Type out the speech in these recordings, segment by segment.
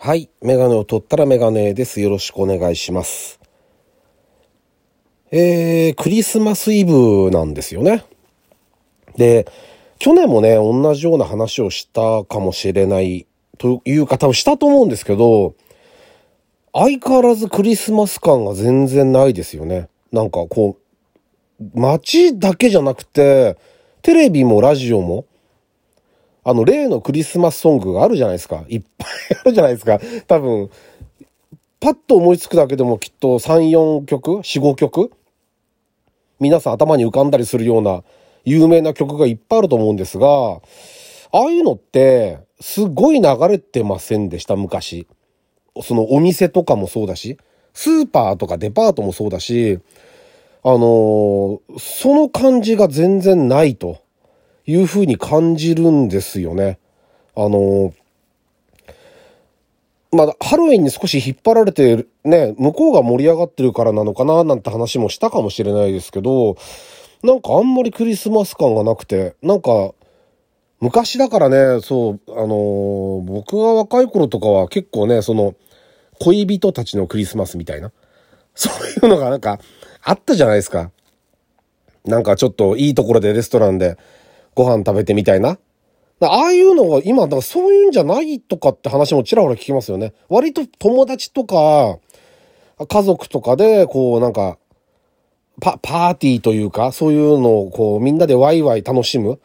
はい。メガネを取ったらメガネです。よろしくお願いします。えー、クリスマスイブなんですよね。で、去年もね、同じような話をしたかもしれないという方をしたと思うんですけど、相変わらずクリスマス感が全然ないですよね。なんかこう、街だけじゃなくて、テレビもラジオも、あの、例のクリスマスソングがあるじゃないですか。いっぱいあるじゃないですか。多分、パッと思いつくだけでもきっと3、4曲 ?4、5曲？皆さん頭に浮かんだりするような有名な曲がいっぱいあると思うんですが、ああいうのって、すごい流れてませんでした、昔。そのお店とかもそうだし、スーパーとかデパートもそうだし、あのーその感じが全然ないというふうに感じるんですよね。あのまあ、ハロウィンに少し引っ張られてね、向こうが盛り上がってるからなのかななんて話もしたかもしれないですけど、なんかあんまりクリスマス感がなくて、なんか、昔だからね、そう、あのー僕が若い頃とかは結構ね、その、恋人たちのクリスマスみたいな、そういうのがなんかあったじゃないですか。なんかちょっといいところでレストランでご飯食べてみたいな。ああいうのが今、だからそういうんじゃないとかって話もちらほら聞きますよね。割と友達とか、家族とかで、こうなんか、パ、パーティーというか、そういうのをこうみんなでワイワイ楽しむ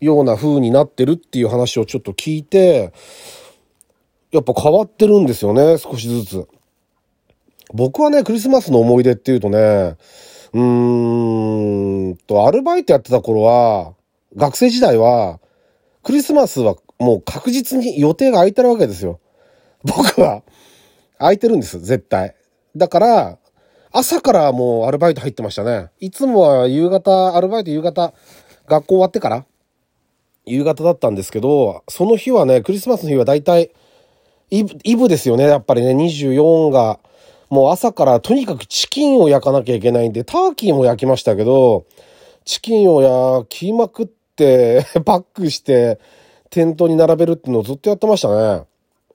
ような風になってるっていう話をちょっと聞いて、やっぱ変わってるんですよね、少しずつ。僕はね、クリスマスの思い出っていうとね、うーんと、アルバイトやってた頃は、学生時代は、クリスマスはもう確実に予定が空いてるわけですよ。僕は、空いてるんです、絶対。だから、朝からもうアルバイト入ってましたね。いつもは夕方、アルバイト夕方、学校終わってから、夕方だったんですけど、その日はね、クリスマスの日は大体、イブ、イブですよね、やっぱりね、24が、もう朝からとにかくチキンを焼かなきゃいけないんで、ターキーも焼きましたけど、チキンを焼きまくっ、パ ックして、店頭に並べるっていうのをずっとやってましたね。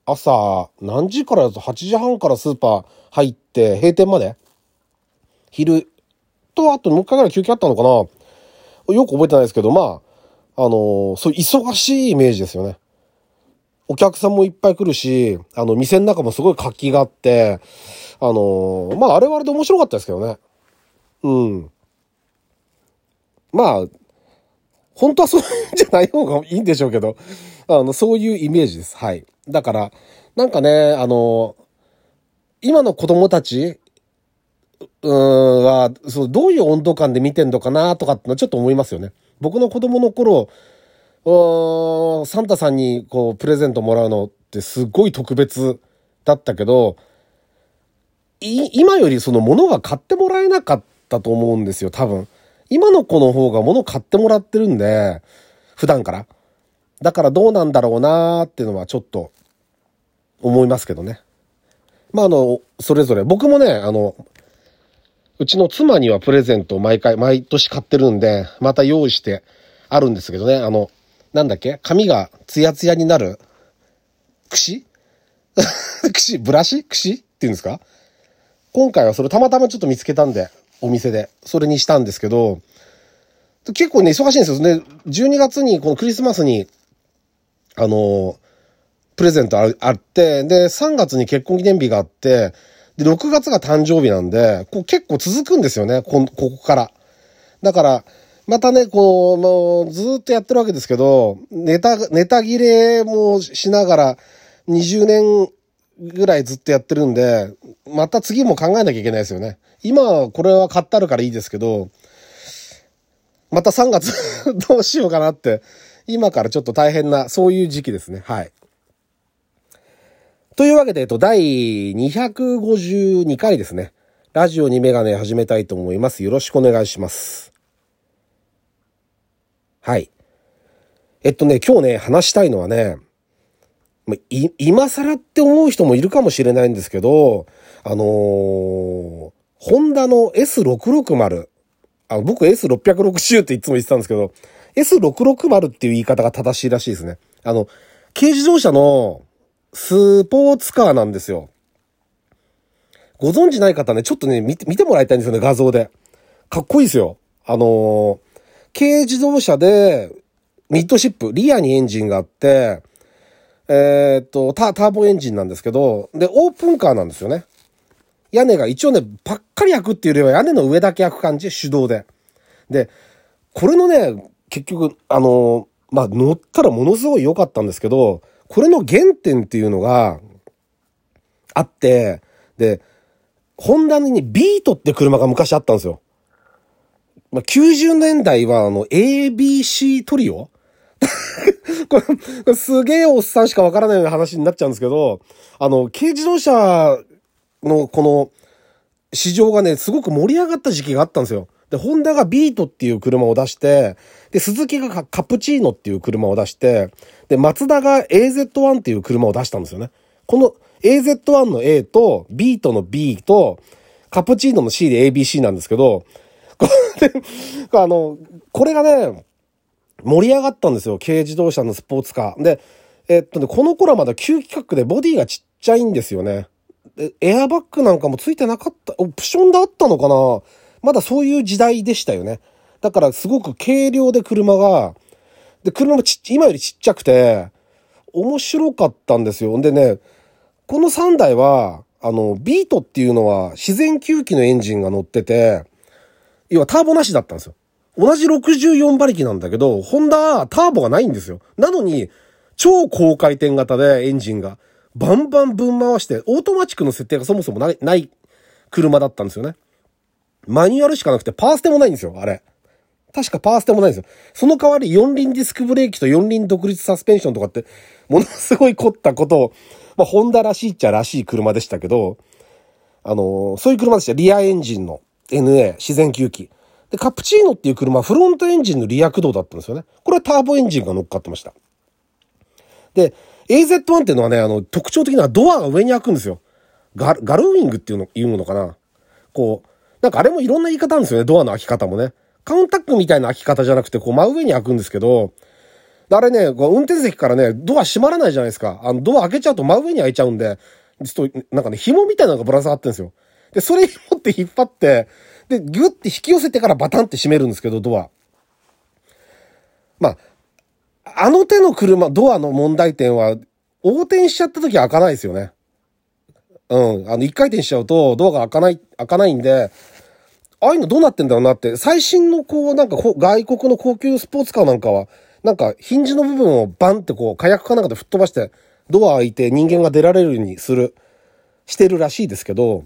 朝、何時からだと8時半からスーパー入って、閉店まで昼と、あともう一回ぐらい休憩あったのかなよく覚えてないですけど、まあ、あのそういう忙しいイメージですよね。お客さんもいっぱい来るし、あの、店の中もすごい活気があって、あのまあ、あれはあれで面白かったですけどね。うん。まあ、本当はそうじゃない方がいいんでしょうけど、あの、そういうイメージです。はい。だから、なんかね、あの、今の子供たち、うーん、は、そう、どういう温度感で見てんのかなとかってのはちょっと思いますよね。僕の子供の頃、うーんサンタさんにこう、プレゼントもらうのってすごい特別だったけど、い、今よりその物が買ってもらえなかったと思うんですよ、多分。今の子の方が物買ってもらってるんで、普段から。だからどうなんだろうなーっていうのはちょっと思いますけどね。まあ、あの、それぞれ。僕もね、あの、うちの妻にはプレゼントを毎回、毎年買ってるんで、また用意してあるんですけどね。あの、なんだっけ？髪がツヤツヤになる櫛？櫛？ブラシ？櫛？っていうんですか？今回はそれたまたまちょっと見つけたんで、お店で。それにしたんですけど、結構ね、忙しいんですよ。ね、12月にこのクリスマスに、あの、プレゼントああって、で、3月に結婚記念日があって、で、6月が誕生日なんで、こう結構続くんですよね、こ、ここから。だから、またね、こう、もう、ずっとやってるわけですけど、ネタ、ネタ切れもしながら、20年ぐらいずっとやってるんで、また次も考えなきゃいけないですよね。今これは買ってあるからいいですけど、また3月 どうしようかなって、今からちょっと大変な、そういう時期ですね。はい。というわけで、えっと、第252回ですね。ラジオにメガネ始めたいと思います。よろしくお願いします。はい。えっとね、今日ね、話したいのはね、い今更って思う人もいるかもしれないんですけど、あのー、ホンダの S660、あ僕 S660 っていつも言ってたんですけど、S660 っていう言い方が正しいらしいですね。あの、軽自動車のスポーツカーなんですよ。ご存知ない方ね、ちょっとね、見て、見てもらいたいんですよね、画像で。かっこいいですよ。あのー、軽自動車で、ミッドシップ、リアにエンジンがあって、えー、っと、ターボエンジンなんですけど、で、オープンカーなんですよね。屋根が一応ね、パッカリ開くっていうよりは屋根の上だけ開く感じ、手動で。で、これのね、結局、あの、まあ、乗ったらものすごい良かったんですけど、これの原点っていうのがあって、で、ホンダにビートって車が昔あったんですよ。まあ、90年代はあの ABC トリオ これ、すげえおっさんしかわからないような話になっちゃうんですけど、あの、軽自動車のこの市場がね、すごく盛り上がった時期があったんですよ。で、ホンダがビートっていう車を出して、で、鈴木がカプチーノっていう車を出して、で、マツダが AZ1 っていう車を出したんですよね。この AZ1 の A と、ビートの B と、カプチーノの C で ABC なんですけど、あの、これがね、盛り上がったんですよ。軽自動車のスポーツカー。で、えっとね、この頃はまだ旧規格でボディがちっちゃいんですよね。エアバッグなんかもついてなかった、オプションであったのかな？まだそういう時代でしたよね。だからすごく軽量で車が、で、車もち今よりちっちゃくて、面白かったんですよ。でね、この3台は、あの、ビートっていうのは自然吸気のエンジンが乗ってて、要はターボなしだったんですよ。同じ64馬力なんだけど、ホンダはターボがないんですよ。なのに、超高回転型でエンジンがバンバンぶん回して、オートマチックの設定がそもそもない、ない車だったんですよね。マニュアルしかなくてパワステもないんですよ、あれ。確かパワステもないんですよ。その代わり四輪ディスクブレーキと四輪独立サスペンションとかって、ものすごい凝ったことを、まあ、ホンダらしいっちゃらしい車でしたけど、あのー、そういう車でした。リアエンジンの NA、自然吸気。で、カプチーノっていう車はフロントエンジンのリア駆動だったんですよね。これはターボエンジンが乗っかってました。で、AZ1 っていうのはね、あの、特徴的なドアが上に開くんですよ。ガガルウィングっていうの、言うものかな。こう、なんかあれもいろんな言い方あるんですよね、ドアの開き方もね。カウンタックみたいな開き方じゃなくて、こう真上に開くんですけど、あれね、こう運転席からね、ドア閉まらないじゃないですか。あの、ドア開けちゃうと真上に開いちゃうんで、ちょっと、なんかね、紐みたいなのがぶら下がってるんですよ。で、それ持って引っ張って、で、ギュッて引き寄せてからバタンって閉めるんですけど、ドア。まあ、あの手の車、ドアの問題点は、横転しちゃった時は開かないですよね。うん。あの、一回転しちゃうと、ドアが開かない、開かないんで、ああいうのどうなってんだろうなって、最新のこう、なんか外国の高級スポーツカーなんかは、なんかヒンジの部分をバンってこう、火薬かなんかで吹っ飛ばして、ドア開いて人間が出られるようにする、してるらしいですけど、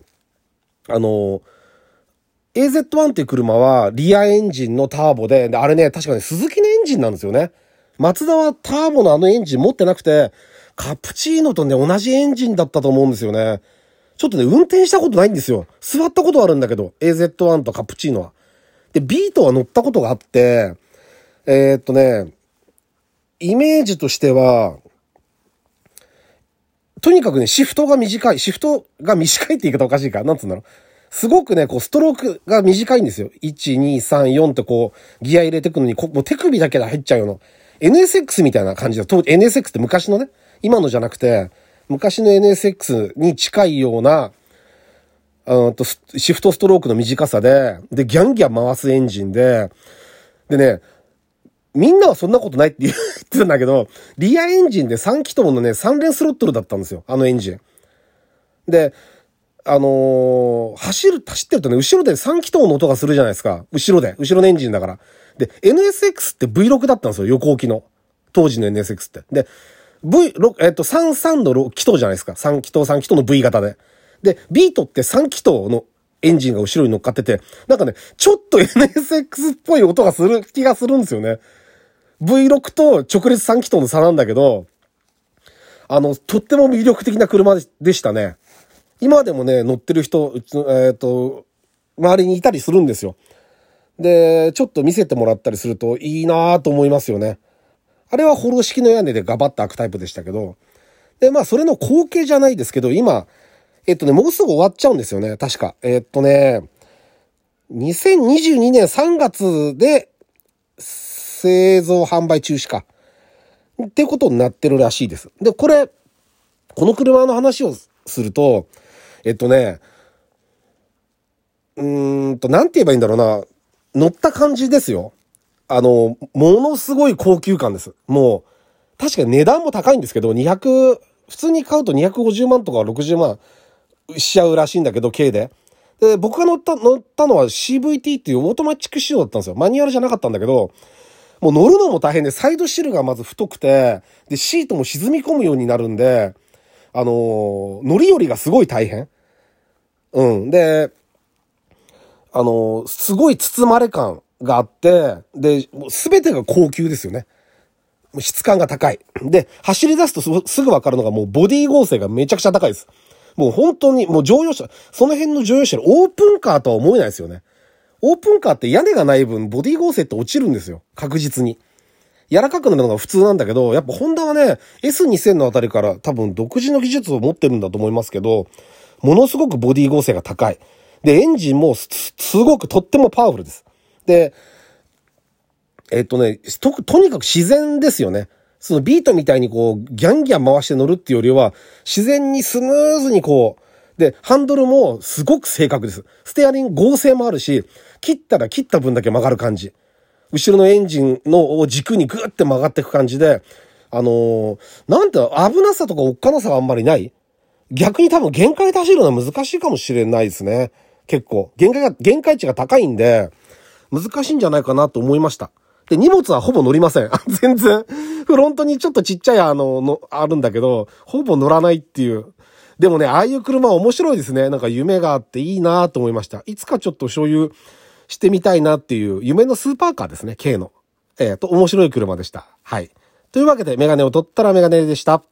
あの、AZ1 っていう車はリアエンジンのターボで、で、あれね、確かに鈴木のエンジンなんですよね。マツダはターボのあのエンジン持ってなくて、カプチーノとね、同じエンジンだったと思うんですよね。ちょっとね、運転したことないんですよ。座ったことはあるんだけど、AZ1 とカプチーノは。で、ビートは乗ったことがあって、えー、っとね、イメージとしては、とにかくね、シフトが短い。シフトが短いって言い方おかしいか？なんつうんだろう？すごくね、こう、ストロークが短いんですよ。1、2、3、4ってこう、ギア入れてくのに、こもう手首だけで入っちゃうような。NSX みたいな感じだ。当 NSX って昔のね、今のじゃなくて、昔の NSX に近いような、うんと、シフトストロークの短さで、で、ギャンギャン回すエンジンで、でね、みんなはそんなことないって言ってたんだけど、リアエンジンで3気筒のね、3連スロットルだったんですよ。あのエンジン。で、あのー、走る、走ってるとね、後ろで3気筒の音がするじゃないですか。後ろで。後ろのエンジンだから。で、NSX って V6 だったんですよ。横置きの。当時の NSX って。で、V6、えっと、33の6気筒じゃないですか。3気筒、3気筒の V 型で。で、ビートって3気筒のエンジンが後ろに乗っかってて、なんかね、ちょっと NSX っぽい音がする気がするんですよね。V6 と直列3気筒の差なんだけど、あの、とっても魅力的な車でしたね。今でもね、乗ってる人、えっ、ー、と、周りにいたりするんですよ。で、ちょっと見せてもらったりするといいなぁと思いますよね。あれはホロ式の屋根でガバッと開くタイプでしたけど、で、まあ、それの後継じゃないですけど、今、えっとね、もうすぐ終わっちゃうんですよね、確か。えっとね、2022年3月で製造販売中止か。ってことになってるらしいです。で、これ、この車の話をすると、えっとね、うーんと、なんて言えばいいんだろうな。乗った感じですよ。あの、ものすごい高級感です。もう、確かに値段も高いんですけど、200、普通に買うと250万とか60万しちゃうらしいんだけど、軽で。で、僕が乗った、乗ったのは CVT っていうオートマチック仕様だったんですよ。マニュアルじゃなかったんだけど、もう乗るのも大変で、サイドシルがまず太くて、で、シートも沈み込むようになるんで、あのー、乗り降りがすごい大変。うん。で、あのー、すごい包まれ感があって、で、すべてが高級ですよね。質感が高い。で、走り出すとすぐわかるのがもうボディ合成がめちゃくちゃ高いです。もう本当に、もう乗用車、その辺の乗用車のオープンカーとは思えないですよね。オープンカーって屋根がない分、ボディ合成って落ちるんですよ。確実に。柔らかくなるのが普通なんだけど、やっぱホンダはね、S2000 のあたりから多分独自の技術を持ってるんだと思いますけど、ものすごくボディ合成が高い。で、エンジンもすごくとってもパワフルです。で、えっとね、と、とにかく自然ですよね。そのビートみたいにこう、ギャンギャン回して乗るっていうよりは、自然にスムーズにこう、で、ハンドルもすごく正確です。ステアリング合成もあるし、切ったら切った分だけ曲がる感じ。後ろのエンジンの軸にグーって曲がっていく感じで、あのー、なんて危なさとかおっかなさがあんまりない？逆に多分限界で走るのは難しいかもしれないですね。結構。限界が、限界値が高いんで、難しいんじゃないかなと思いました。で、荷物はほぼ乗りません。全然。フロントにちょっとちっちゃいあの、の、あるんだけど、ほぼ乗らないっていう。でもね、ああいう車面白いですね。なんか夢があっていいなと思いました。いつかちょっと所有してみたいなっていう夢のスーパーカーですね。K の。えっ、ー、と、面白い車でした。はい。というわけで、メガネを取ったらメガネでした。